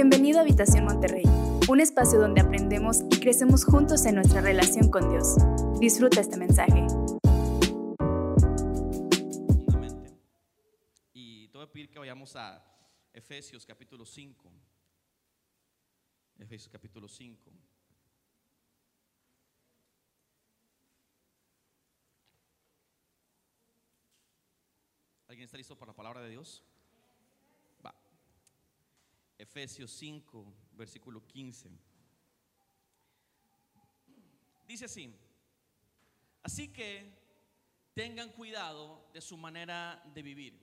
Bienvenido a Habitación Monterrey, un espacio donde aprendemos y crecemos juntos en nuestra relación con Dios. Disfruta este mensaje. Y te voy a pedir que vayamos a Efesios capítulo 5. Efesios capítulo 5. ¿Alguien está listo para la palabra de Dios? Efesios 5, versículo 15. Dice así, así que tengan cuidado de su manera de vivir.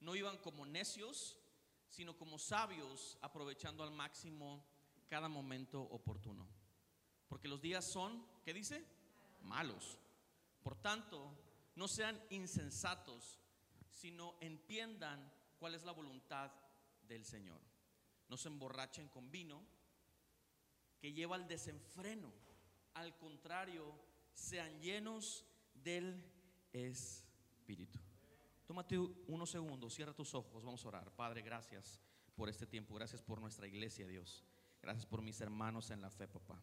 No iban como necios, sino como sabios, aprovechando al máximo cada momento oportuno. Porque los días son, ¿qué dice? Malos. Por tanto, no sean insensatos, sino entiendan cuál es la voluntad del Señor. No se emborrachen con vino que lleva al desenfreno. Al contrario, sean llenos del Espíritu. Tómate unos segundos, cierra tus ojos, vamos a orar. Padre, gracias por este tiempo, gracias por nuestra iglesia, Dios. Gracias por mis hermanos en la fe, papá.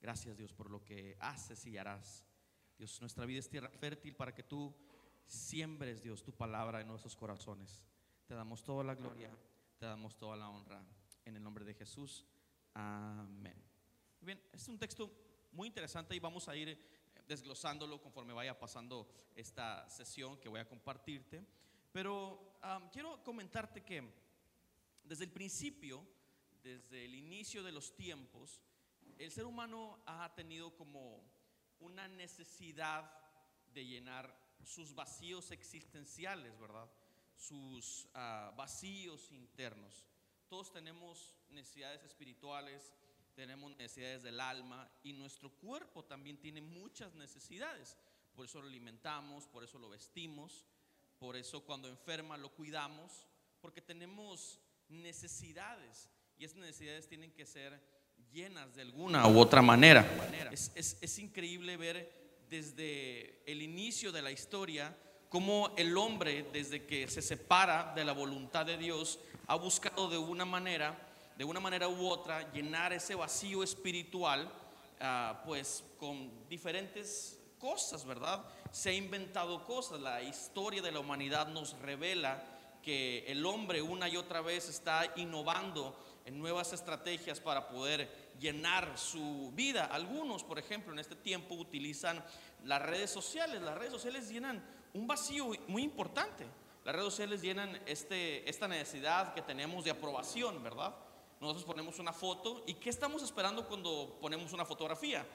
Gracias, Dios, por lo que haces y harás. Dios, nuestra vida es tierra fértil para que tú siembres, Dios, tu palabra en nuestros corazones. Te damos toda la gloria, te damos toda la honra. En el nombre de Jesús. Amén. Bien, es un texto muy interesante y vamos a ir desglosándolo conforme vaya pasando esta sesión que voy a compartirte. Pero um, quiero comentarte que desde el principio, desde el inicio de los tiempos, el ser humano ha tenido como una necesidad de llenar sus vacíos existenciales, ¿verdad? Sus uh, vacíos internos. Todos tenemos necesidades espirituales, tenemos necesidades del alma y nuestro cuerpo también tiene muchas necesidades. Por eso lo alimentamos, por eso lo vestimos, por eso cuando enferma lo cuidamos, porque tenemos necesidades y esas necesidades tienen que ser llenas de alguna u otra manera. Es, es, es increíble ver desde el inicio de la historia cómo el hombre, desde que se separa de la voluntad de Dios, ha buscado de una manera de una manera u otra llenar ese vacío espiritual, uh, pues con diferentes cosas, ¿verdad? Se ha inventado cosas, la historia de la humanidad nos revela que el hombre una y otra vez está innovando en nuevas estrategias para poder llenar su vida. Algunos, por ejemplo, en este tiempo utilizan las redes sociales. Las redes sociales llenan un vacío muy importante. Las redes sociales llenan este, esta necesidad que tenemos de aprobación, ¿verdad? Nosotros ponemos una foto y ¿qué estamos esperando cuando ponemos una fotografía?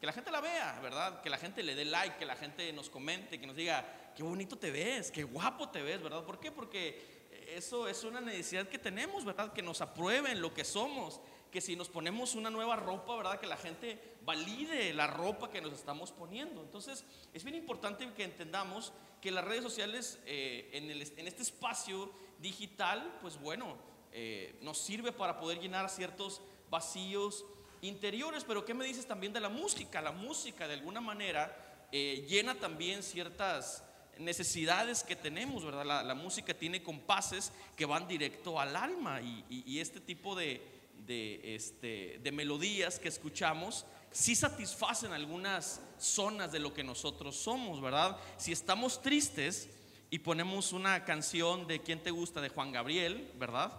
Que la gente la vea, ¿verdad? Que la gente le dé like, que la gente nos comente, que nos diga, qué bonito te ves, qué guapo te ves, ¿verdad? ¿Por qué? Porque eso es una necesidad que tenemos, ¿verdad? Que nos aprueben lo que somos, que si nos ponemos una nueva ropa, ¿verdad? Que la gente valide la ropa que nos estamos poniendo. Entonces, es bien importante que entendamos que las redes sociales eh, en, este espacio digital, pues bueno, eh, nos sirve para poder llenar ciertos vacíos interiores. Pero ¿qué me dices también de la música? La música de alguna manera eh, llena también ciertas necesidades que tenemos, ¿verdad? La, música tiene compases que van directo al alma y este tipo de, de, este, de melodías que escuchamos sí satisfacen algunas zonas de lo que nosotros somos, ¿verdad? Si estamos tristes y ponemos una canción de ¿Quién te gusta? de Juan Gabriel, ¿verdad?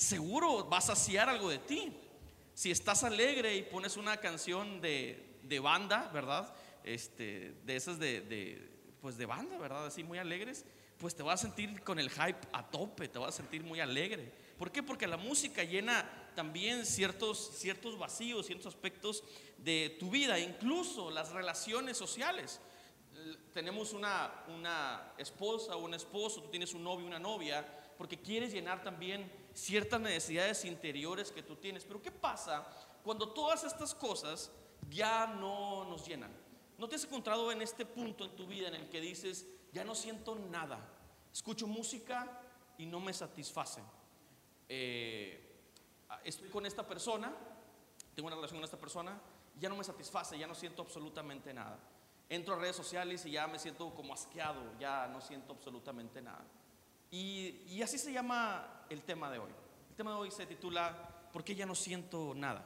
seguro va a saciar algo de ti. Si estás alegre y pones una canción de, de banda, ¿verdad? Este, de esas de, de, pues de banda, ¿verdad? Así muy alegres, pues te vas a sentir con el hype a tope, te vas a sentir muy alegre. ¿Por qué? Porque la música llena también ciertos, ciertos vacíos, ciertos aspectos de tu vida, incluso las relaciones sociales. Tenemos una, una esposa o un esposo, tú tienes un novio, una novia, porque quieres llenar también ciertas necesidades interiores que tú tienes. Pero ¿qué pasa cuando todas estas cosas ya no nos llenan? ¿No te has encontrado en este punto en tu vida en el que dices, ya no siento nada? Escucho música y no me satisface. Eh, estoy con esta persona, tengo una relación con esta persona, ya no me satisface, ya no siento absolutamente nada. Entro a redes sociales y ya me siento como asqueado, ya no siento absolutamente nada. Y, y, así se llama el tema de hoy. El tema de hoy se titula ¿Por qué ya no siento nada?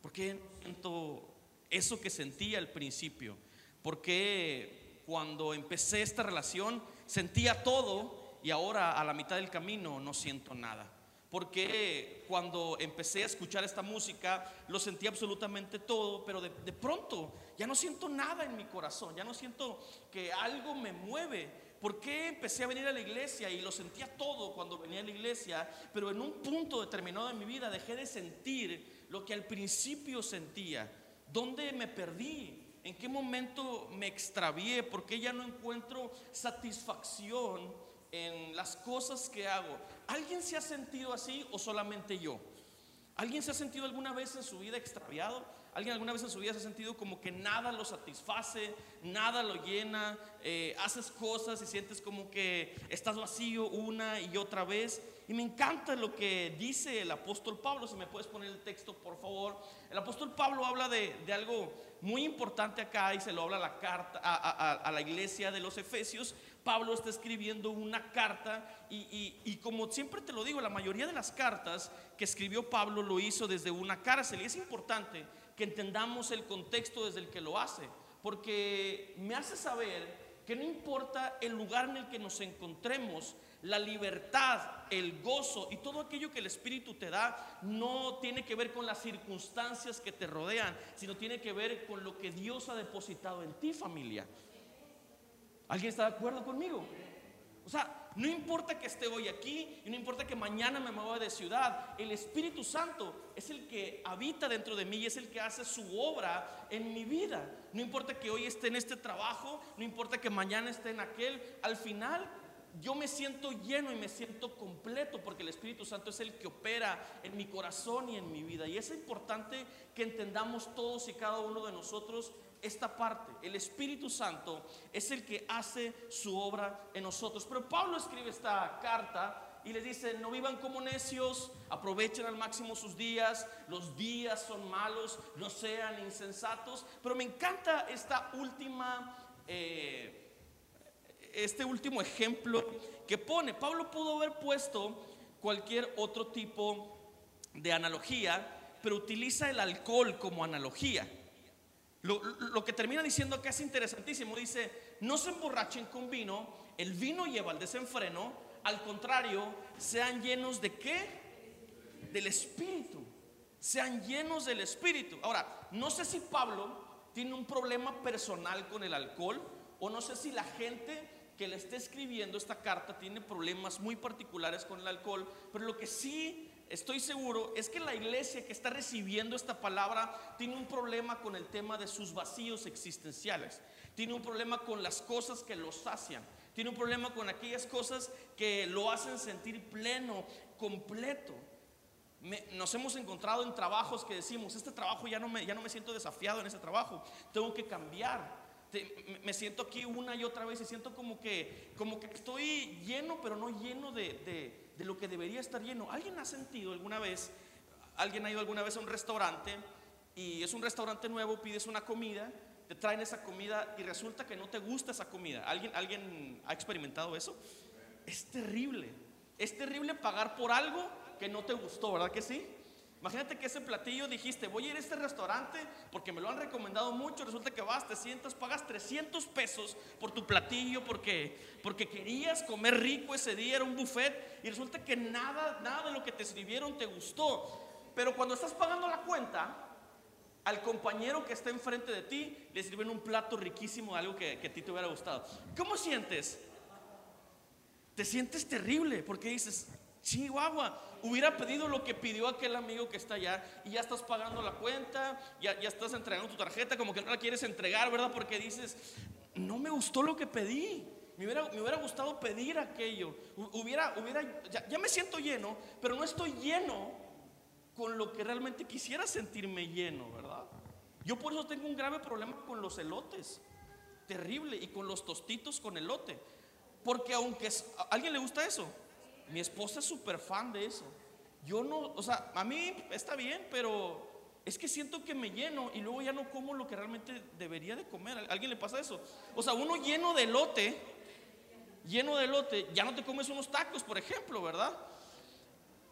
¿Por qué no siento eso que sentía al principio? ¿Por qué cuando empecé esta relación sentía todo y ahora a la mitad del camino no siento nada? Porque cuando empecé a escuchar esta música lo sentí absolutamente todo, pero de, pronto ya no siento nada en mi corazón, ya no siento que algo me mueve. ¿Por qué empecé a venir a la iglesia y lo sentía todo cuando venía a la iglesia, pero en un punto determinado de mi vida dejé de sentir lo que al principio sentía? ¿Dónde me perdí? ¿En qué momento me extravié? ¿Por qué ya no encuentro satisfacción? en las cosas que hago. ¿Alguien se ha sentido así o solamente yo? ¿Alguien se ha sentido alguna vez en su vida extraviado? ¿Alguien alguna vez en su vida se ha sentido como que nada lo satisface, nada lo llena? Eh, haces cosas y sientes como que estás vacío una y otra vez. Y me encanta lo que dice el apóstol Pablo. Si me puedes poner el texto, por favor. El apóstol Pablo habla de, algo muy importante acá y se lo habla a la, carta, a la iglesia de los Efesios. Pablo está escribiendo una carta y, como siempre te lo digo, la mayoría de las cartas que escribió Pablo lo hizo desde una cárcel y es importante que entendamos el contexto desde el que lo hace, porque me hace saber que no importa el lugar en el que nos encontremos, la libertad, el gozo y todo aquello que el Espíritu te da no tiene que ver con las circunstancias que te rodean, sino tiene que ver con lo que Dios ha depositado en ti familia. ¿Alguien está de acuerdo conmigo? O sea, no importa que esté hoy aquí y no importa que mañana me mueva de ciudad, el Espíritu Santo es el que habita dentro de mí y es el que hace su obra en mi vida. No importa que hoy esté en este trabajo, no importa que mañana esté en aquel, al final yo me siento lleno y me siento completo porque el Espíritu Santo es el que opera en mi corazón y en mi vida. Y es importante que entendamos todos y cada uno de nosotros esta parte. El Espíritu Santo es el que hace su obra en nosotros. Pero Pablo escribe esta carta y le dice, no vivan como necios, aprovechen al máximo sus días, los días son malos, no sean insensatos. Pero me encanta esta última... Eh, este último ejemplo que pone. Pablo pudo haber puesto cualquier otro tipo de analogía, pero utiliza el alcohol como analogía. Lo, que termina diciendo acá es interesantísimo. Dice, no se emborrachen con vino, el vino lleva al desenfreno, al contrario, sean llenos de qué? Del Espíritu. Sean llenos del Espíritu. Ahora, no sé si Pablo tiene un problema personal con el alcohol o no sé si la gente que le esté escribiendo esta carta tiene problemas muy particulares con el alcohol, pero lo que sí estoy seguro es que la iglesia que está recibiendo esta palabra tiene un problema con el tema de sus vacíos existenciales, tiene un problema con las cosas que lo sacian, tiene un problema con aquellas cosas que lo hacen sentir pleno, completo. nos hemos encontrado en trabajos que decimos, este trabajo ya no, me, ya no me siento desafiado en ese trabajo, tengo que cambiar. Me siento aquí una y otra vez y siento como que, como que estoy lleno, pero no lleno de de lo que debería estar lleno. ¿Alguien ha sentido alguna vez, alguien ha ido alguna vez a un restaurante y es un restaurante nuevo, pides una comida, te traen esa comida y resulta que no te gusta esa comida? ¿Alguien, alguien ha experimentado eso? Es terrible. Es terrible pagar por algo que no te gustó, ¿verdad que sí? Imagínate que ese platillo dijiste, voy a ir a este restaurante porque me lo han recomendado mucho, resulta que vas, te sientas, pagas 300 pesos por tu platillo porque, porque querías comer rico ese día, era un buffet y resulta que nada, nada de lo que te sirvieron te gustó. Pero cuando estás pagando la cuenta, al compañero que está enfrente de ti le sirven un plato riquísimo algo que, que a ti te hubiera gustado. ¿Cómo sientes? Te sientes terrible porque dices, Chihuahua, hubiera pedido lo que pidió aquel amigo que está allá y ya estás pagando la cuenta, ya, ya estás entregando tu tarjeta, como que no la quieres entregar, ¿verdad? Porque dices, no me gustó lo que pedí. Me hubiera, me hubiera gustado pedir aquello. Hubiera, hubiera, ya, ya me siento lleno, pero no estoy lleno con lo que realmente quisiera sentirme lleno, ¿verdad? Yo por eso tengo un grave problema con los elotes. Terrible. Y con los tostitos con elote. Porque aunque a alguien le gusta eso, mi esposa es súper fan de eso. Yo no, o sea, a mí está bien, pero es que siento que me lleno y luego ya no como lo que realmente debería de comer. ¿A alguien le pasa eso? O sea, uno lleno de lote, lleno de lote, ya no te comes unos tacos, por ejemplo, ¿verdad?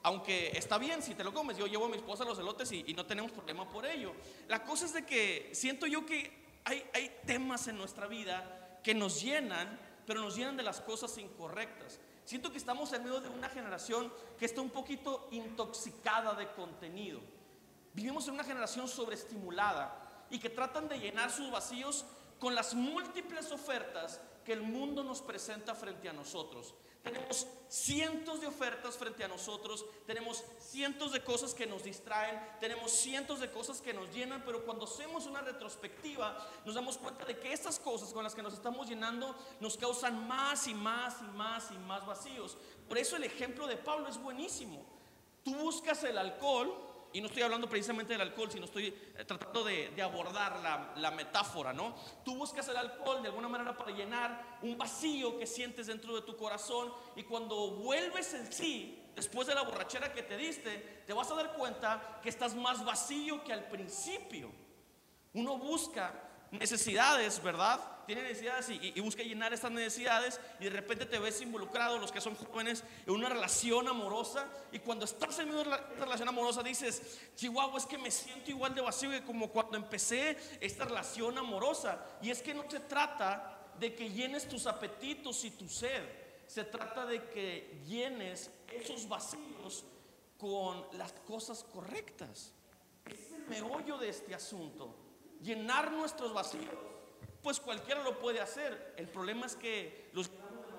aunque está bien si te lo comes, yo llevo a mi esposa los elotes y, y no tenemos problema por ello. La cosa es de que siento yo que hay, hay temas en nuestra vida que nos llenan, pero nos llenan de las cosas incorrectas. Siento que estamos en medio de una generación que está un poquito intoxicada de contenido. Vivimos en una generación sobreestimulada y que tratan de llenar sus vacíos con las múltiples ofertas que el mundo nos presenta frente a nosotros. Tenemos cientos de ofertas frente a nosotros, tenemos cientos de cosas que nos distraen, tenemos cientos de cosas que nos llenan, pero cuando hacemos una retrospectiva nos damos cuenta de que estas cosas con las que nos estamos llenando nos causan más y más y más y más vacíos. Por eso el ejemplo de Pablo es buenísimo. Tú buscas el alcohol y no estoy hablando precisamente del alcohol, sino estoy eh, tratando de, abordar la, la, metáfora, ¿no? Tú buscas el alcohol de alguna manera para llenar un vacío que sientes dentro de tu corazón y cuando vuelves en sí, después de la borrachera que te diste, te vas a dar cuenta que estás más vacío que al principio. Uno busca necesidades, ¿verdad? Tiene necesidades y, busca llenar estas necesidades y de repente te ves involucrado, los que son jóvenes, en una relación amorosa y cuando estás en una relación amorosa dices, Chihuahua, es que me siento igual de vacío que como cuando empecé esta relación amorosa. Y es que no se trata de que llenes tus apetitos y tu sed, se trata de que llenes esos vacíos con las cosas correctas. Es el meollo de este asunto llenar nuestros vacíos, pues cualquiera lo puede hacer. El problema es que los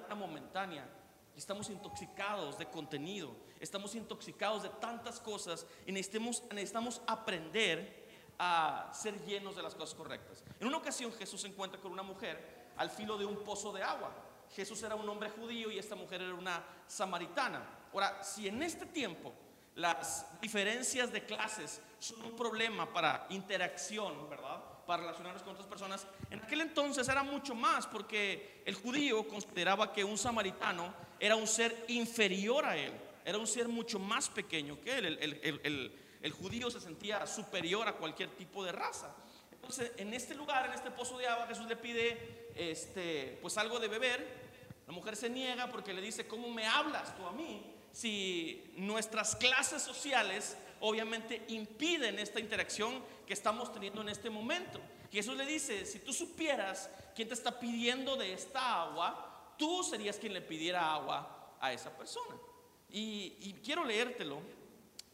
de momentánea. Estamos intoxicados de contenido, estamos intoxicados de tantas cosas y necesitamos, necesitamos aprender a ser llenos de las cosas correctas. En una ocasión Jesús se encuentra con una mujer al filo de un pozo de agua. Jesús era un hombre judío y esta mujer era una samaritana. Ahora, si en este tiempo las diferencias de clases son un problema para interacción, ¿verdad? Para relacionarnos con otras personas. En aquel entonces era mucho más porque el judío consideraba que un samaritano era un ser inferior a él, era un ser mucho más pequeño que él. El, el judío se sentía superior a cualquier tipo de raza. Entonces, en este lugar, en este pozo de agua, Jesús le pide este, pues algo de beber. La mujer se niega porque le dice, ¿cómo me hablas tú a mí? Si nuestras clases sociales obviamente impiden esta interacción que estamos teniendo en este momento. Jesús le dice, si tú supieras quién te está pidiendo de esta agua, tú serías quien le pidiera agua a esa persona. Y, quiero leértelo.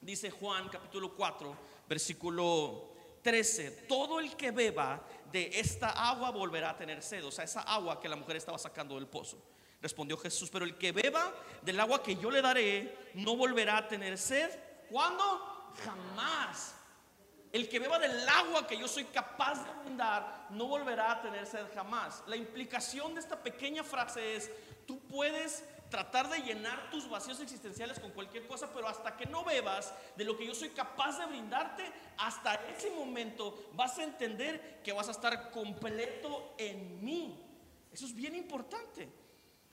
Dice Juan capítulo 4, versículo 13, todo el que beba de esta agua volverá a tener sed, o sea, esa agua que la mujer estaba sacando del pozo. Respondió Jesús, pero el que beba del agua que yo le daré no volverá a tener sed. ¿Cuándo? jamás. El que beba del agua que yo soy capaz de brindar no volverá a tener sed jamás. La implicación de esta pequeña frase es, tú puedes tratar de llenar tus vacíos existenciales con cualquier cosa, pero hasta que no bebas de lo que yo soy capaz de brindarte, hasta ese momento vas a entender que vas a estar completo en mí. Eso es bien importante.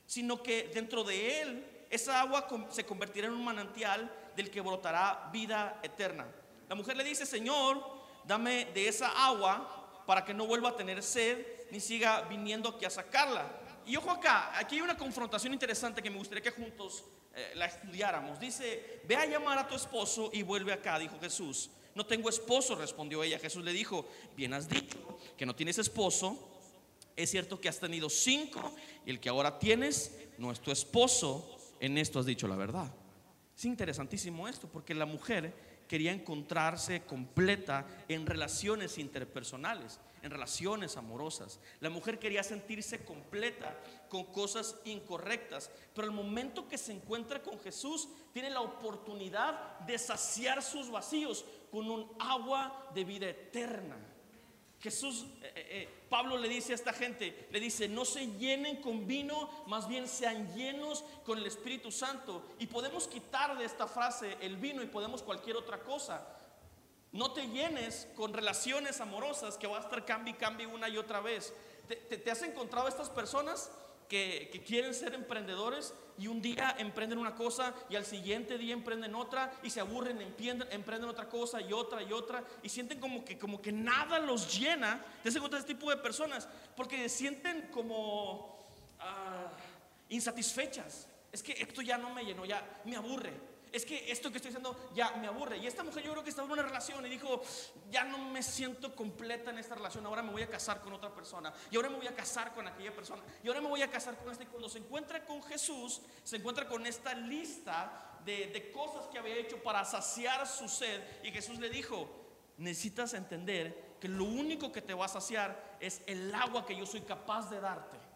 Sino que dentro de él, esa agua se convertirá en un manantial del que brotará vida eterna. La mujer le dice, Señor, dame de esa agua para que no vuelva a tener sed ni siga viniendo aquí a sacarla. Y ojo acá, aquí hay una confrontación interesante que me gustaría que juntos eh, la estudiáramos. Dice, ve a llamar a tu esposo y vuelve acá, dijo Jesús. No tengo esposo, respondió ella. Jesús le dijo, bien has dicho que no tienes esposo. Es cierto que has tenido cinco y el que ahora tienes no es tu esposo. En esto has dicho la verdad. Es interesantísimo esto porque la mujer quería encontrarse completa en relaciones interpersonales, en relaciones amorosas. La mujer quería sentirse completa con cosas incorrectas, pero el momento que se encuentra con Jesús tiene la oportunidad de saciar sus vacíos con un agua de vida eterna. Jesús, eh, eh, eh, Pablo le dice a esta gente, le dice, no se llenen con vino, más bien sean llenos con el Espíritu Santo. Y podemos quitar de esta frase el vino y podemos cualquier otra cosa. No te llenes con relaciones amorosas que va a estar cambio y cambio una y otra vez. ¿Te, te has encontrado estas personas que, quieren ser emprendedores y un día emprenden una cosa y al siguiente día emprenden otra y se aburren, emprenden, emprenden otra cosa y otra y otra y sienten como que, como que nada los llena. Te encontrado este tipo de personas porque sienten como ah, insatisfechas. Es que esto ya no me llenó, ya me aburre. Es que esto que estoy haciendo ya me aburre. Y esta mujer yo creo que estaba en una relación y dijo, ya no me siento completa en esta relación, ahora me voy a casar con otra persona. Y ahora me voy a casar con aquella persona. Y ahora me voy a casar con este. Y cuando se encuentra con Jesús, se encuentra con esta lista de, de cosas que había hecho para saciar su sed. Y Jesús le dijo, necesitas entender que lo único que te va a saciar es el agua que yo soy capaz de darte.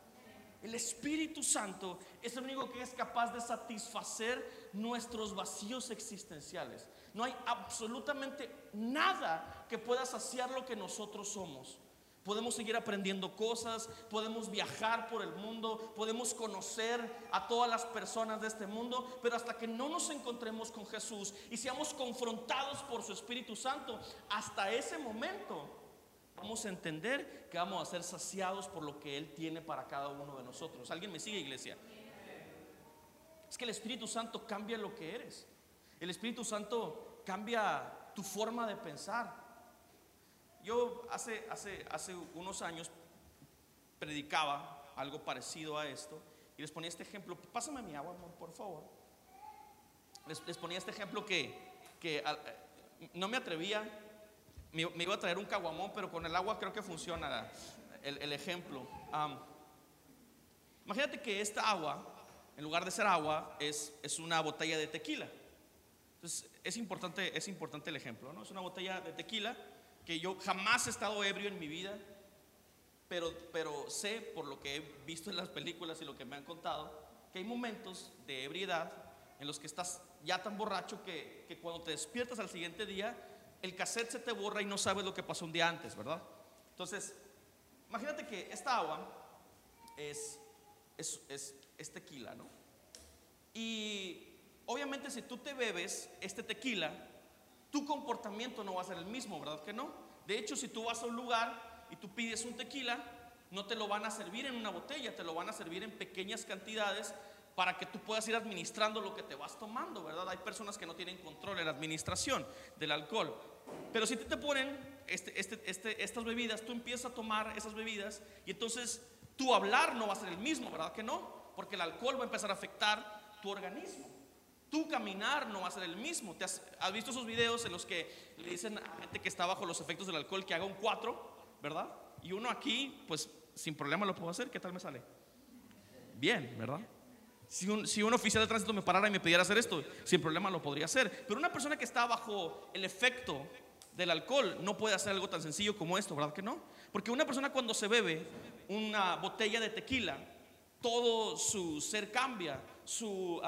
El Espíritu Santo es el único que es capaz de satisfacer nuestros vacíos existenciales. No hay absolutamente nada que pueda saciar lo que nosotros somos. Podemos seguir aprendiendo cosas, podemos viajar por el mundo, podemos conocer a todas las personas de este mundo, pero hasta que no nos encontremos con Jesús y seamos confrontados por su Espíritu Santo, hasta ese momento vamos a entender que vamos a ser saciados por lo que Él tiene para cada uno de nosotros. ¿Alguien me sigue, iglesia? Es que el Espíritu Santo cambia lo que eres. El Espíritu Santo cambia tu forma de pensar. Yo hace, hace, hace unos años predicaba algo parecido a esto y les ponía este ejemplo. Pásame mi agua, amor, por favor. Les, ponía este ejemplo que, que no me atrevía me, iba a traer un caguamón, pero con el agua creo que funciona el, ejemplo. imagínate que esta agua, en lugar de ser agua, es, es una botella de tequila. Entonces, es importante, es importante el ejemplo, ¿no? Es una botella de tequila que yo jamás he estado ebrio en mi vida, pero, pero sé por lo que he visto en las películas y lo que me han contado, que hay momentos de ebriedad en los que estás ya tan borracho que, que cuando te despiertas al siguiente día el cassette se te borra y no sabes lo que pasó un día antes, ¿verdad? Entonces, imagínate que esta agua es, es, tequila, ¿no? Y obviamente si tú te bebes este tequila, tu comportamiento no va a ser el mismo, ¿verdad que no? De hecho, si tú vas a un lugar y tú pides un tequila, no te lo van a servir en una botella, te lo van a servir en pequeñas cantidades para que tú puedas ir administrando lo que te vas tomando, ¿verdad? Hay personas que no tienen control en la administración del alcohol. Pero si te, ponen este, este, este, estas bebidas, tú empiezas a tomar esas bebidas y entonces tu hablar no va a ser el mismo, ¿verdad que no? Porque el alcohol va a empezar a afectar tu organismo. Tu caminar no va a ser el mismo. ¿Te has, visto esos videos en los que le dicen a gente que está bajo los efectos del alcohol que haga un 4, ¿verdad? Y uno aquí, pues sin problema lo puedo hacer. ¿Qué tal me sale? Bien, ¿verdad? Si un, oficial de tránsito me parara y me pidiera hacer esto, sin problema lo podría hacer. Pero una persona que está bajo el efecto del alcohol no puede hacer algo tan sencillo como esto, ¿verdad que no? Porque una persona cuando se bebe una botella de tequila, todo su ser cambia, su...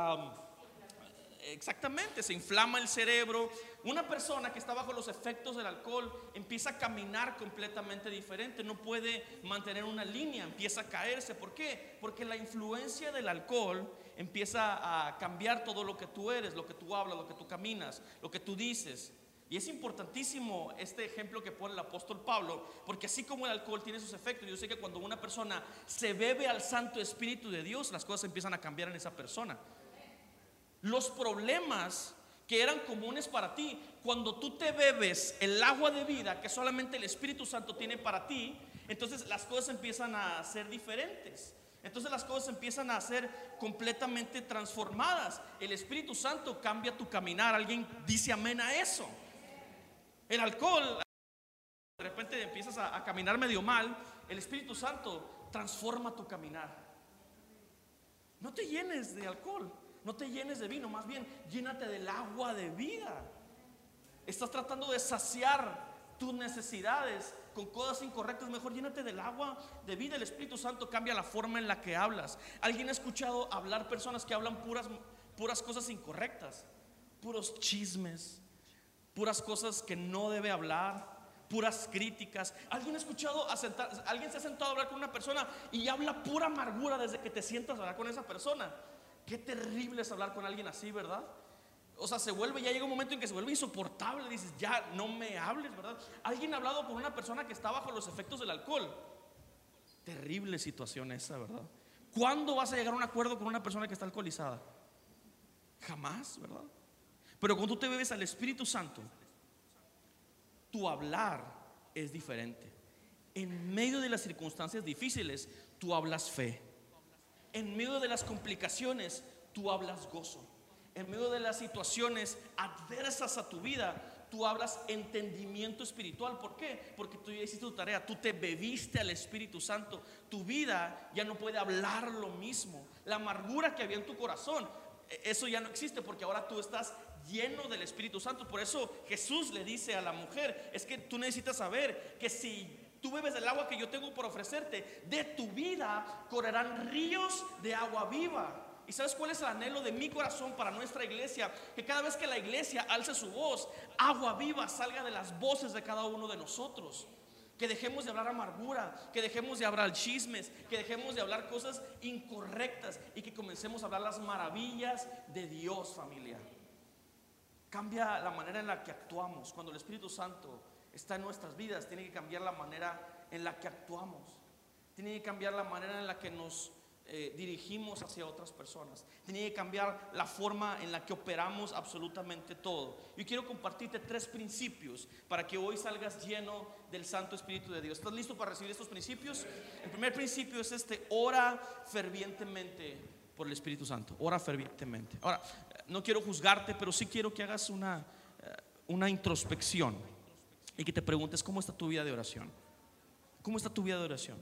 exactamente, se inflama el cerebro, una persona que está bajo los efectos del alcohol empieza a caminar completamente diferente, no puede mantener una línea, empieza a caerse. ¿Por qué? Porque la influencia del alcohol empieza a cambiar todo lo que tú eres, lo que tú hablas, lo que tú caminas, lo que tú dices. Y es importantísimo este ejemplo que pone el apóstol Pablo, porque así como el alcohol tiene sus efectos, yo sé que cuando una persona se bebe al Santo Espíritu de Dios, las cosas empiezan a cambiar en esa persona. Los problemas que eran comunes para ti. Cuando tú te bebes el agua de vida que solamente el Espíritu Santo tiene para ti, entonces las cosas empiezan a ser diferentes. Entonces las cosas empiezan a ser completamente transformadas. El Espíritu Santo cambia tu caminar. Alguien dice amén a eso. El alcohol, de repente empiezas a, a caminar medio mal. El Espíritu Santo transforma tu caminar. No te llenes de alcohol. No te llenes de vino, más bien llénate del agua de vida. Estás tratando de saciar tus necesidades con cosas incorrectas, mejor llénate del agua de vida. El Espíritu Santo cambia la forma en la que hablas. ¿Alguien ha escuchado hablar personas que hablan puras, puras cosas incorrectas? Puros chismes, puras cosas que no debe hablar, puras críticas. ¿Alguien ha escuchado, alguien se ha sentado a hablar con una persona y habla pura amargura desde que te sientas a hablar con esa persona? Qué terrible es hablar con alguien así, ¿verdad? O sea, se vuelve, ya llega un momento en que se vuelve insoportable. Dices, ya no me hables, ¿verdad? Alguien ha hablado con una persona que está bajo los efectos del alcohol. Terrible situación esa, ¿verdad? ¿Cuándo vas a llegar a un acuerdo con una persona que está alcoholizada? Jamás, ¿verdad? Pero cuando tú te bebes al Espíritu Santo, tu hablar es diferente. En medio de las circunstancias difíciles, tú hablas fe. En medio de las complicaciones, tú hablas gozo. en medio de las situaciones adversas a tu vida, tú hablas entendimiento espiritual. ¿Por qué? Porque tú ya hiciste tu tarea, tú te bebiste al Espíritu Santo. Tu vida ya no puede hablar lo mismo. La amargura que había en tu corazón, e, eso ya no existe porque ahora tú estás lleno del Espíritu Santo. Por eso Jesús le dice a la mujer, es que tú necesitas saber que si tú bebes del agua que yo tengo por ofrecerte, de tu vida correrán ríos de agua viva. ¿Y sabes cuál es el anhelo de mi corazón para nuestra iglesia? Que cada vez que la iglesia alce su voz, agua viva salga de las voces de cada uno de nosotros. Que dejemos de hablar amargura, que dejemos de hablar chismes, que dejemos de hablar cosas incorrectas y que comencemos a hablar las maravillas de Dios, familia. Cambia la manera en la que actuamos. Cuando el Espíritu Santo está en nuestras vidas, tiene que cambiar la manera en la que actuamos. Tiene que cambiar la manera en la que nos eh, dirigimos hacia otras personas. Tiene que cambiar la forma en la que operamos absolutamente todo. Yo quiero compartirte tres principios para que hoy salgas lleno del Santo Espíritu de Dios. ¿Estás listo para recibir estos principios? El primer principio es este, ora fervientemente por el Espíritu Santo. Ora fervientemente. Ahora, no quiero juzgarte, pero sí quiero que hagas una, eh, una introspección y que te preguntes cómo está tu vida de oración. ¿Cómo está tu vida de oración?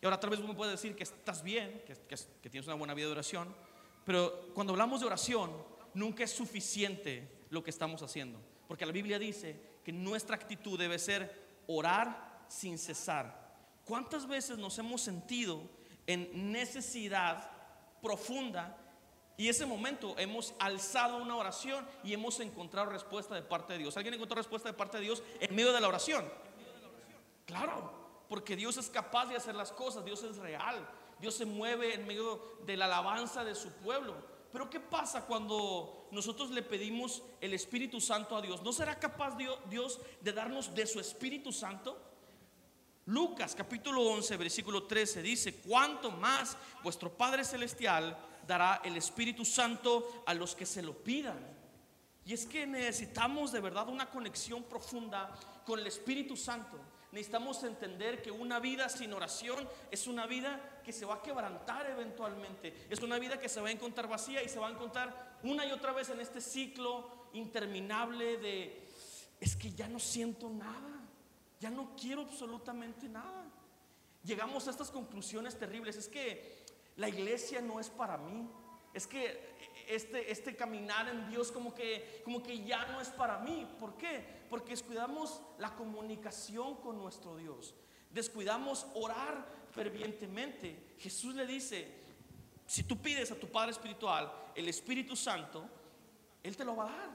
Y ahora tal vez uno puede decir que estás bien, que, tienes una buena vida de oración, pero cuando hablamos de oración, nunca es suficiente lo que estamos haciendo. Porque la Biblia dice que nuestra actitud debe ser orar sin cesar. ¿Cuántas veces nos hemos sentido en necesidad profunda y ese momento hemos alzado una oración y hemos encontrado respuesta de parte de Dios? ¿Alguien encontró respuesta de parte de Dios en medio de la oración? Claro porque Dios es capaz de hacer las cosas, Dios es real, Dios se mueve en medio de la alabanza de su pueblo. Pero ¿qué pasa cuando nosotros le pedimos el Espíritu Santo a Dios? ¿No será capaz Dios de darnos de su Espíritu Santo? Lucas capítulo 11, versículo 13 dice, ¿cuánto más vuestro Padre Celestial dará el Espíritu Santo a los que se lo pidan? Y es que necesitamos de verdad una conexión profunda con el Espíritu Santo necesitamos entender que una vida sin oración es una vida que se va a quebrantar eventualmente. Es una vida que se va a encontrar vacía y se va a encontrar una y otra vez en este ciclo interminable de, es que ya no siento nada, ya no quiero absolutamente nada. Llegamos a estas conclusiones terribles, es que la iglesia no es para mí, es que este, este caminar en Dios como que, como que ya no es para mí. ¿Por qué? Porque descuidamos la comunicación con nuestro Dios. Descuidamos orar fervientemente. Jesús le dice, si tú pides a tu Padre Espiritual el Espíritu Santo, Él te lo va a dar.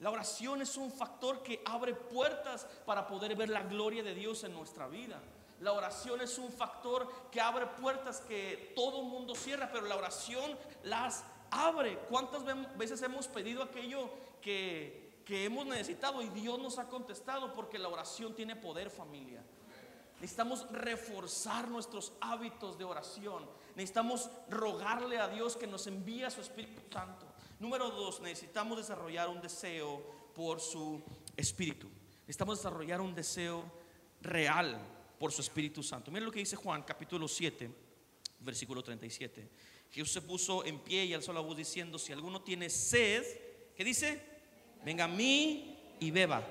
La oración es un factor que abre puertas para poder ver la gloria de Dios en nuestra vida. La oración es un factor que abre puertas que todo mundo cierra, pero la oración las abre. ¿Cuántas veces hemos pedido aquello que, que hemos necesitado y Dios nos ha contestado? Porque la oración tiene poder familia. Necesitamos reforzar nuestros hábitos de oración. Necesitamos rogarle a Dios que nos envíe a su Espíritu Santo. Número dos, necesitamos desarrollar un deseo por su Espíritu. Necesitamos desarrollar un deseo real por su Espíritu Santo. Miren lo que dice Juan capítulo 7, versículo 37. Jesús se puso en pie y alzó la voz diciendo, si alguno tiene sed, ¿qué dice? Venga a mí y beba.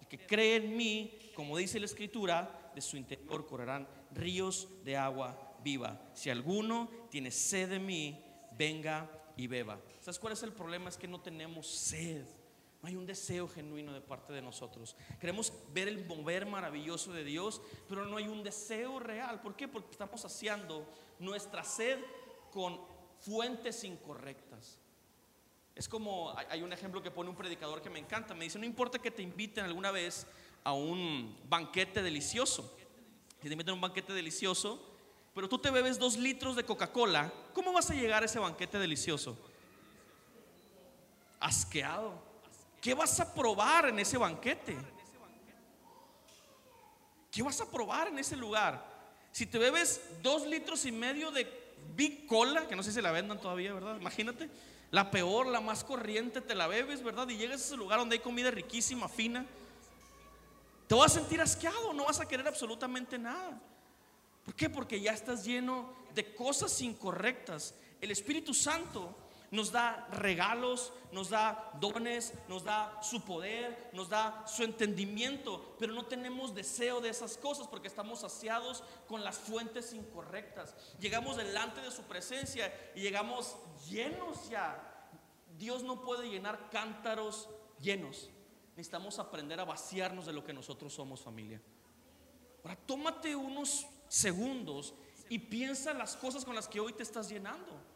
El que cree en mí, como dice la escritura, de su interior correrán ríos de agua viva. Si alguno tiene sed de mí, venga y beba. ¿Sabes cuál es el problema? Es que no tenemos sed. No hay un deseo genuino de parte de nosotros. Queremos ver el mover maravilloso de Dios, pero no hay un deseo real. ¿Por qué? Porque estamos saciando nuestra sed con fuentes incorrectas. Es como, hay un ejemplo que pone un predicador que me encanta, me dice, no importa que te inviten alguna vez a un banquete delicioso, si te inviten a un banquete delicioso, pero tú te bebes dos litros de Coca-Cola, ¿cómo vas a llegar a ese banquete delicioso? Asqueado. ¿Qué vas a probar en ese banquete? ¿Qué vas a probar en ese lugar? Si te bebes dos litros y medio de Big Cola, que no sé si la vendan todavía, ¿verdad? Imagínate, la peor, la más corriente, te la bebes, ¿verdad? Y llegas a ese lugar donde hay comida riquísima, fina. Te vas a sentir asqueado, no vas a querer absolutamente nada. ¿Por qué? Porque ya estás lleno de cosas incorrectas. El Espíritu Santo nos da regalos, nos da dones, nos da su poder, nos da su entendimiento, pero no tenemos deseo de esas cosas porque estamos saciados con las fuentes incorrectas. Llegamos delante de su presencia y llegamos llenos ya. Dios no puede llenar cántaros llenos. Necesitamos aprender a vaciarnos de lo que nosotros somos familia. Ahora, tómate unos segundos y piensa las cosas con las que hoy te estás llenando.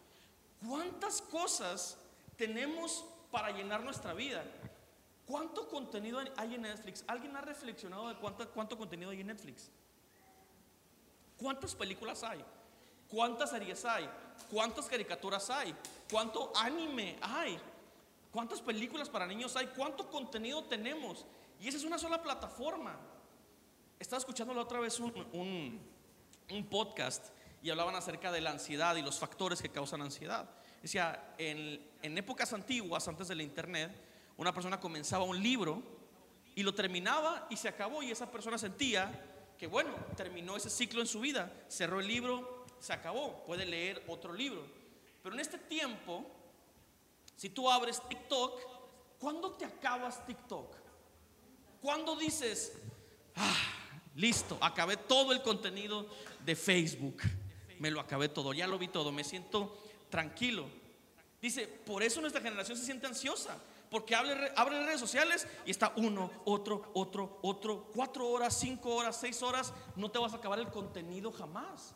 ¿Cuántas cosas tenemos para llenar nuestra vida? ¿Cuánto contenido hay en Netflix? ¿Alguien ha reflexionado de cuánto, contenido hay en Netflix? ¿Cuántas películas hay? ¿Cuántas series hay? ¿Cuántas caricaturas hay? ¿Cuánto anime hay? ¿Cuántas películas para niños hay? ¿Cuánto contenido tenemos? Y esa es una sola plataforma. Estaba escuchando la otra vez un podcast y hablaban acerca de la ansiedad y los factores que causan ansiedad. Decía, en, épocas antiguas, antes del Internet, una persona comenzaba un libro y lo terminaba y se acabó y esa persona sentía que, bueno, terminó ese ciclo en su vida, cerró el libro, se acabó, puede leer otro libro. Pero en este tiempo, si tú abres TikTok, ¿cuándo te acabas TikTok? ¿Cuándo dices, ah, listo, acabé todo el contenido de Facebook? Me lo acabé todo, ya lo vi todo, me siento tranquilo. Dice, por eso nuestra generación se siente ansiosa, porque abre, abre redes sociales y está uno, otro, otro, otro, cuatro horas, cinco horas, seis horas, no te vas a acabar el contenido jamás.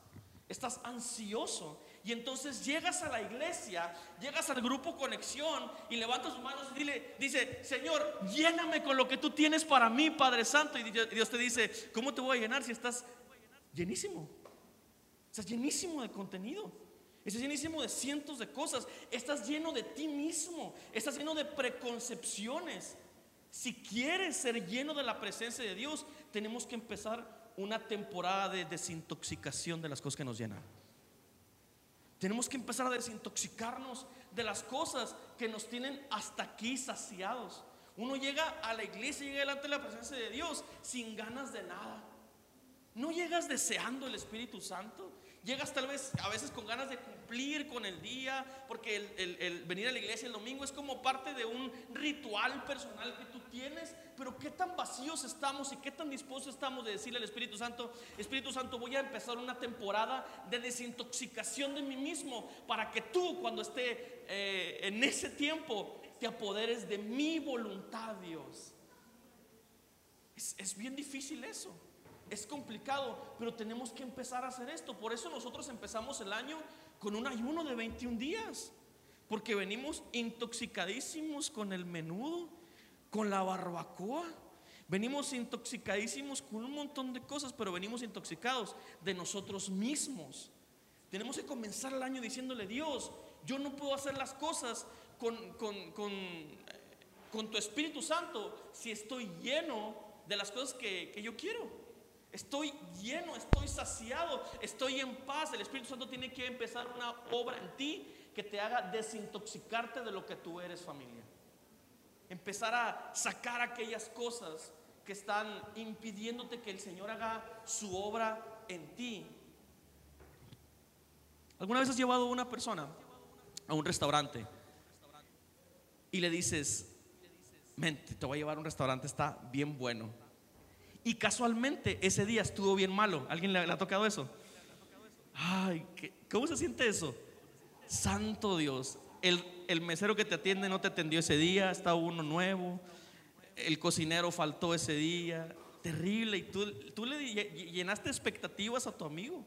Estás ansioso. Y entonces llegas a la iglesia, llegas al grupo conexión y levantas tus manos y dile, dice, Señor, lléname con lo que tú tienes para mí, Padre Santo. Y Dios te dice, ¿cómo te voy a llenar si estás llenísimo? Estás llenísimo de contenido. Estás llenísimo de cientos de cosas. Estás lleno de ti mismo. Estás lleno de preconcepciones. Si quieres ser lleno de la presencia de Dios, tenemos que empezar una temporada de desintoxicación de las cosas que nos llenan. Tenemos que empezar a desintoxicarnos de las cosas que nos tienen hasta aquí saciados. Uno llega a la iglesia y llega delante de la presencia de Dios sin ganas de nada. No llegas deseando el Espíritu Santo. Llegas tal vez a veces con ganas de cumplir con el día, porque el, venir a la iglesia el domingo es como parte de un ritual personal que tú tienes, pero qué tan vacíos estamos y qué tan dispuestos estamos de decirle al Espíritu Santo, Espíritu Santo, voy a empezar una temporada de desintoxicación de mí mismo, para que tú cuando esté eh, en ese tiempo te apoderes de mi voluntad, Dios. es bien difícil eso es complicado, pero tenemos que empezar a hacer esto. Por eso nosotros empezamos el año con un ayuno de 21 días, porque venimos intoxicadísimos con el menudo, con la barbacoa. Venimos intoxicadísimos con un montón de cosas, pero venimos intoxicados de nosotros mismos. Tenemos que comenzar el año diciéndole, Dios, yo no puedo hacer las cosas con, tu Espíritu Santo si estoy lleno de las cosas que yo quiero. Estoy lleno, estoy saciado, estoy en paz. El Espíritu Santo tiene que empezar una obra en ti que te haga desintoxicarte de lo que tú eres familia. Empezar a sacar aquellas cosas que están impidiéndote que el Señor haga su obra en ti. ¿Alguna vez has llevado a una persona a un restaurante y le dices, mente, te voy a llevar a un restaurante, está bien bueno? Y casualmente ese día estuvo bien malo. ¿Alguien le, ha tocado eso? Ay, ¿cómo se siente eso? Santo Dios. El, el, mesero que te atiende no te atendió ese día, está uno nuevo. El cocinero faltó ese día. Terrible. Y tú, tú le llenaste expectativas a tu amigo.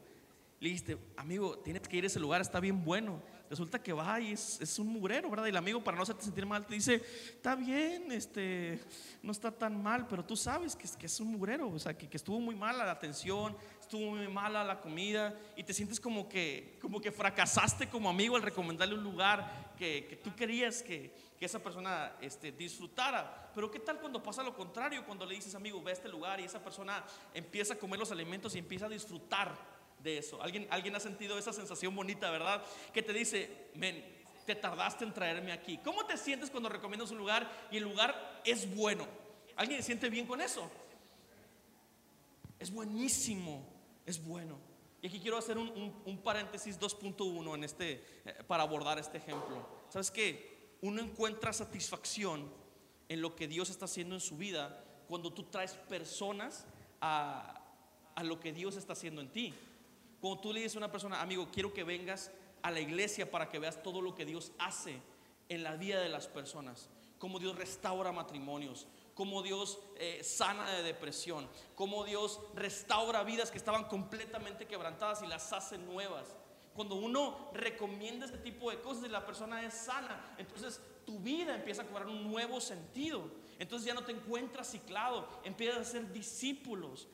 Le dijiste, amigo, tienes que ir a ese lugar, está bien bueno resulta que va y es, un mugrero, ¿verdad? Y el amigo para no hacerte sentir mal te dice, está bien, este, no está tan mal, pero tú sabes que, que es un mugrero, o sea, que, estuvo muy mala la atención, estuvo muy mala la comida y te sientes como que, como que fracasaste como amigo al recomendarle un lugar que, tú querías que, esa persona este, disfrutara. Pero ¿qué tal cuando pasa lo contrario? Cuando le dices, amigo, ve a este lugar y esa persona empieza a comer los alimentos y empieza a disfrutar de eso. ¿Alguien, alguien ha sentido esa sensación bonita, verdad? Que te dice, men, te tardaste en traerme aquí. ¿Cómo te sientes cuando recomiendas un lugar y el lugar es bueno? ¿Alguien se siente bien con eso? Es buenísimo, es bueno. Y aquí quiero hacer un, paréntesis 2.1 en este, eh, para abordar este ejemplo. ¿Sabes qué? Uno encuentra satisfacción en lo que Dios está haciendo en su vida cuando tú traes personas a, a lo que Dios está haciendo en ti. Cuando tú le dices a una persona, amigo, quiero que vengas a la iglesia para que veas todo lo que Dios hace en la vida de las personas, cómo Dios restaura matrimonios, cómo Dios eh, sana de depresión, cómo Dios restaura vidas que estaban completamente quebrantadas y las hace nuevas. Cuando uno recomienda este tipo de cosas y la persona es sana, entonces tu vida empieza a cobrar un nuevo sentido. Entonces ya no te encuentras ciclado, empiezas a ser discípulos.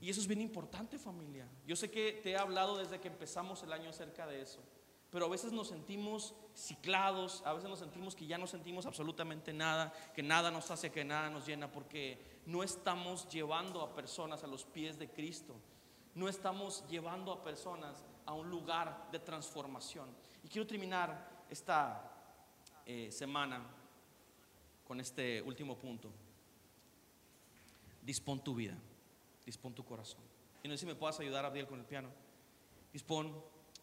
Y eso es bien importante familia. Yo sé que te he hablado desde que empezamos el año acerca de eso. Pero a veces nos sentimos ciclados, a veces nos sentimos que ya no sentimos absolutamente nada, que nada nos hace, que nada nos llena, porque no estamos llevando a personas a los pies de Cristo. No estamos llevando a personas a un lugar de transformación. Y quiero terminar esta eh, semana con este último punto. Dispón tu vida, dispón tu corazón. Y no sé si me puedas ayudar, Abdiel, con el piano. Dispón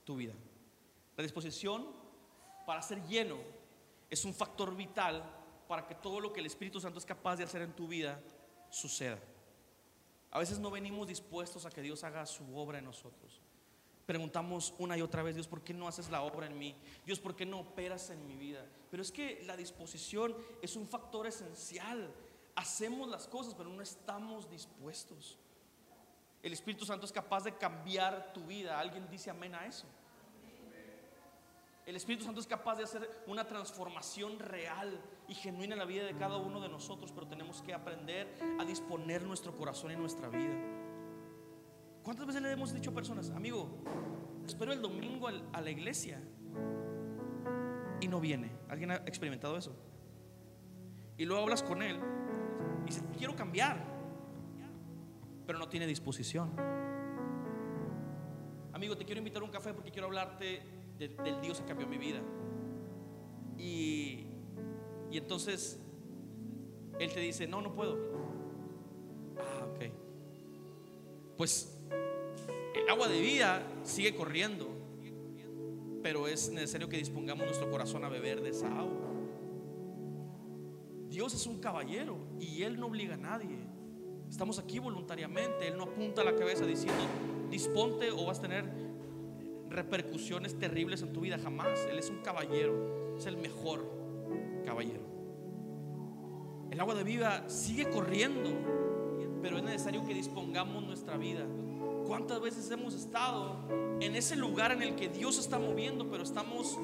tu vida. La disposición para ser lleno es un factor vital para que todo lo que el Espíritu Santo es capaz de hacer en tu vida suceda. A veces no venimos dispuestos a que Dios haga su obra en nosotros. Preguntamos una y otra vez, Dios, ¿por qué no haces la obra en mí? Dios, ¿por qué no operas en mi vida? Pero es que la disposición es un factor esencial. Hacemos las cosas, pero no estamos dispuestos. El Espíritu Santo es capaz de cambiar tu vida. ¿Alguien dice amén a eso? El Espíritu Santo es capaz de hacer una transformación real y genuina en la vida de cada uno de nosotros, pero tenemos que aprender a disponer nuestro corazón y nuestra vida. ¿Cuántas veces le hemos dicho a personas, amigo, espero el domingo a la iglesia y no viene? ¿Alguien ha experimentado eso? Y luego hablas con él y dices, quiero cambiar, pero no tiene disposición. Amigo, te quiero invitar a un café porque quiero hablarte del Dios que cambió mi vida. Y, y entonces Él te dice, no, no puedo. Ah, ok. Pues el agua de vida sigue corriendo, pero es necesario que dispongamos nuestro corazón a beber de esa agua. Dios es un caballero y Él no obliga a nadie. Estamos aquí voluntariamente. Él no apunta la cabeza diciendo, disponte o vas a tener repercusiones terribles en tu vida, jamás. Él es un caballero, es el mejor caballero. El agua de vida sigue corriendo, pero es necesario que dispongamos nuestra vida. ¿Cuántas veces hemos estado en ese lugar en el que Dios está moviendo, pero estamos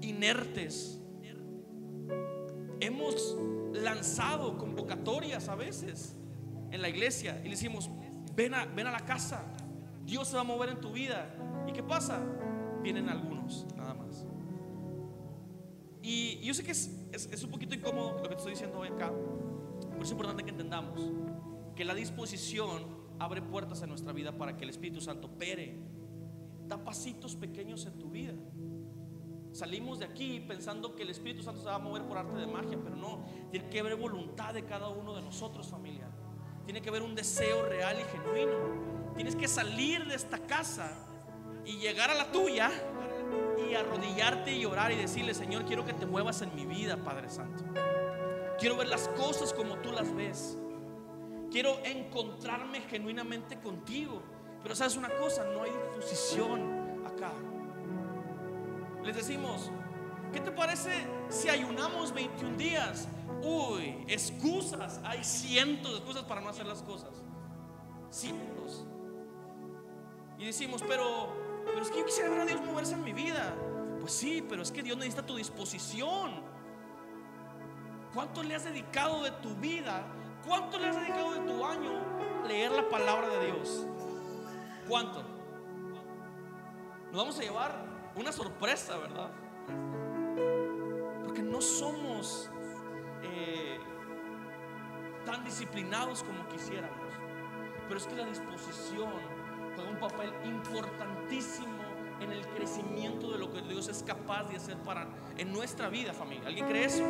inertes? Hemos lanzado convocatorias a veces en la iglesia y le decimos, ven a, ven a la casa, Dios se va a mover en tu vida. ¿Y qué pasa? Vienen algunos, nada más. Y yo sé que es, es, un poquito incómodo lo que te estoy diciendo hoy acá, pero es importante que entendamos que la disposición abre puertas en nuestra vida para que el Espíritu Santo opere. Da pasitos pequeños en tu vida. Salimos de aquí pensando que el Espíritu Santo se va a mover por arte de magia, pero no. Tiene que haber voluntad de cada uno de nosotros, familia. Tiene que haber un deseo real y genuino. Tienes que salir de esta casa y llegar a la tuya y arrodillarte y orar y decirle, Señor, quiero que te muevas en mi vida, Padre Santo. Quiero ver las cosas como tú las ves. Quiero encontrarme genuinamente contigo. Pero sabes una cosa, no hay disposición acá. Les decimos, ¿qué te parece si ayunamos 21 días? Uy, excusas, hay cientos de excusas para no hacer las cosas. Cientos. Y decimos, pero, pero es que yo quisiera ver a Dios moverse en mi vida. Pues sí, pero es que Dios necesita tu disposición. ¿Cuánto le has dedicado de tu vida? ¿Cuánto le has dedicado de tu año leer la palabra de Dios? ¿Cuánto? Nos vamos a llevar una sorpresa, ¿verdad? Porque no somos eh, tan disciplinados como quisiéramos. Pero es que la disposición un papel importantísimo en el crecimiento de lo que Dios es capaz de hacer para en nuestra vida, familia. ¿Alguien cree eso?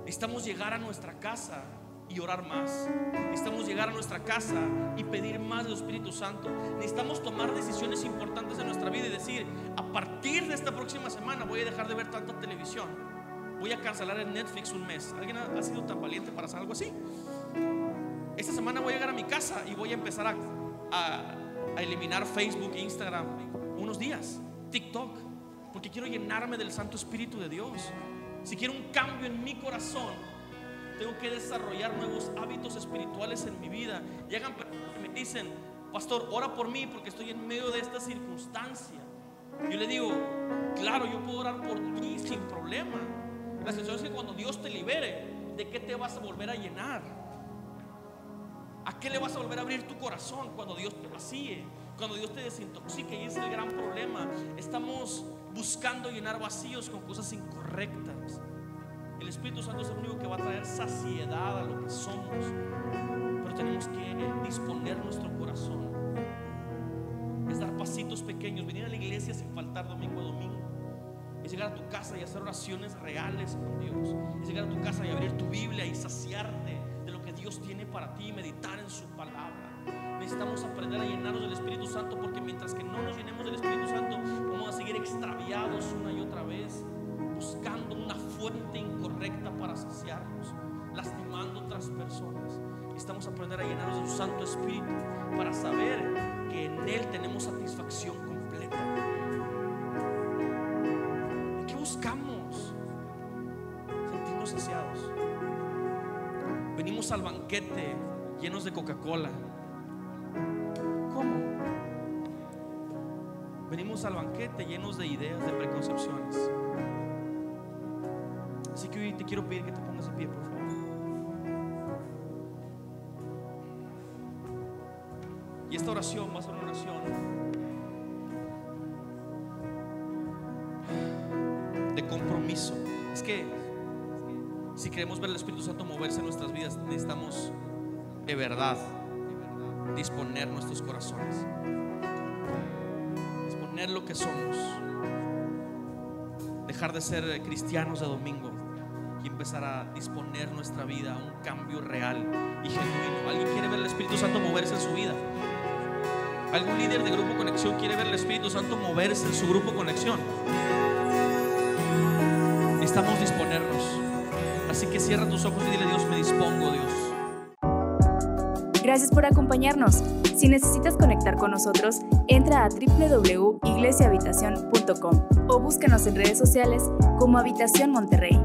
Necesitamos llegar a nuestra casa y orar más. Necesitamos llegar a nuestra casa y pedir más del Espíritu Santo. Necesitamos tomar decisiones importantes en nuestra vida y decir, a partir de esta próxima semana voy a dejar de ver tanta televisión. Voy a cancelar el Netflix un mes. ¿Alguien ha sido tan valiente para hacer algo así? Esta semana voy a llegar a mi casa y voy a empezar a, a eliminar Facebook, Instagram, unos días, TikTok, porque quiero llenarme del Santo Espíritu de Dios. Si quiero un cambio en mi corazón, tengo que desarrollar nuevos hábitos espirituales en mi vida. Llegan que me dicen, pastor, ora por mí porque estoy en medio de esta circunstancia. Yo le digo, claro, yo puedo orar por ti sin problema. La situación es que cuando Dios te libere, ¿de qué te vas a volver a llenar? ¿A qué le vas a volver a abrir tu corazón cuando Dios te vacíe? Cuando Dios te desintoxique. Y ese es el gran problema. Estamos buscando llenar vacíos con cosas incorrectas. El Espíritu Santo es el único que va a traer saciedad a lo que somos. Pero tenemos que disponer nuestro corazón. Es dar pasitos pequeños, venir a la iglesia sin faltar domingo a domingo. Es llegar a tu casa y hacer oraciones reales con Dios. Es llegar a tu casa y abrir tu Biblia y saciarte de lo que Dios tiene para ti, meditar en su palabra. Necesitamos aprender a llenarnos del Espíritu Santo porque mientras que no nos llenemos del Espíritu Santo, vamos a seguir extraviados una y otra vez fuente incorrecta para saciarnos, lastimando otras personas. Estamos a aprender a llenarnos de su Santo Espíritu para saber que en Él tenemos satisfacción completa. ¿En qué buscamos? Sentirnos saciados. Venimos al banquete llenos de Coca-Cola. ¿Cómo? Venimos al banquete llenos de ideas, de preconcepciones. Así que hoy te quiero pedir que te pongas de pie, por favor. Y esta oración va a ser una oración de compromiso. Es que si queremos ver al Espíritu Santo moverse en nuestras vidas, necesitamos de verdad disponer nuestros corazones, disponer lo que somos, dejar de ser cristianos de domingo y empezar a disponer nuestra vida a un cambio real y genuino. ¿Alguien quiere ver el Espíritu Santo moverse en su vida? ¿Algún líder de grupo conexión quiere ver el Espíritu Santo moverse en su grupo conexión? Necesitamos disponernos. Así que cierra tus ojos y dile Dios, me dispongo, Dios. Gracias por acompañarnos. Si necesitas conectar con nosotros, entra a www.iglesiahabitacion.com o búscanos en redes sociales como Habitación Monterrey.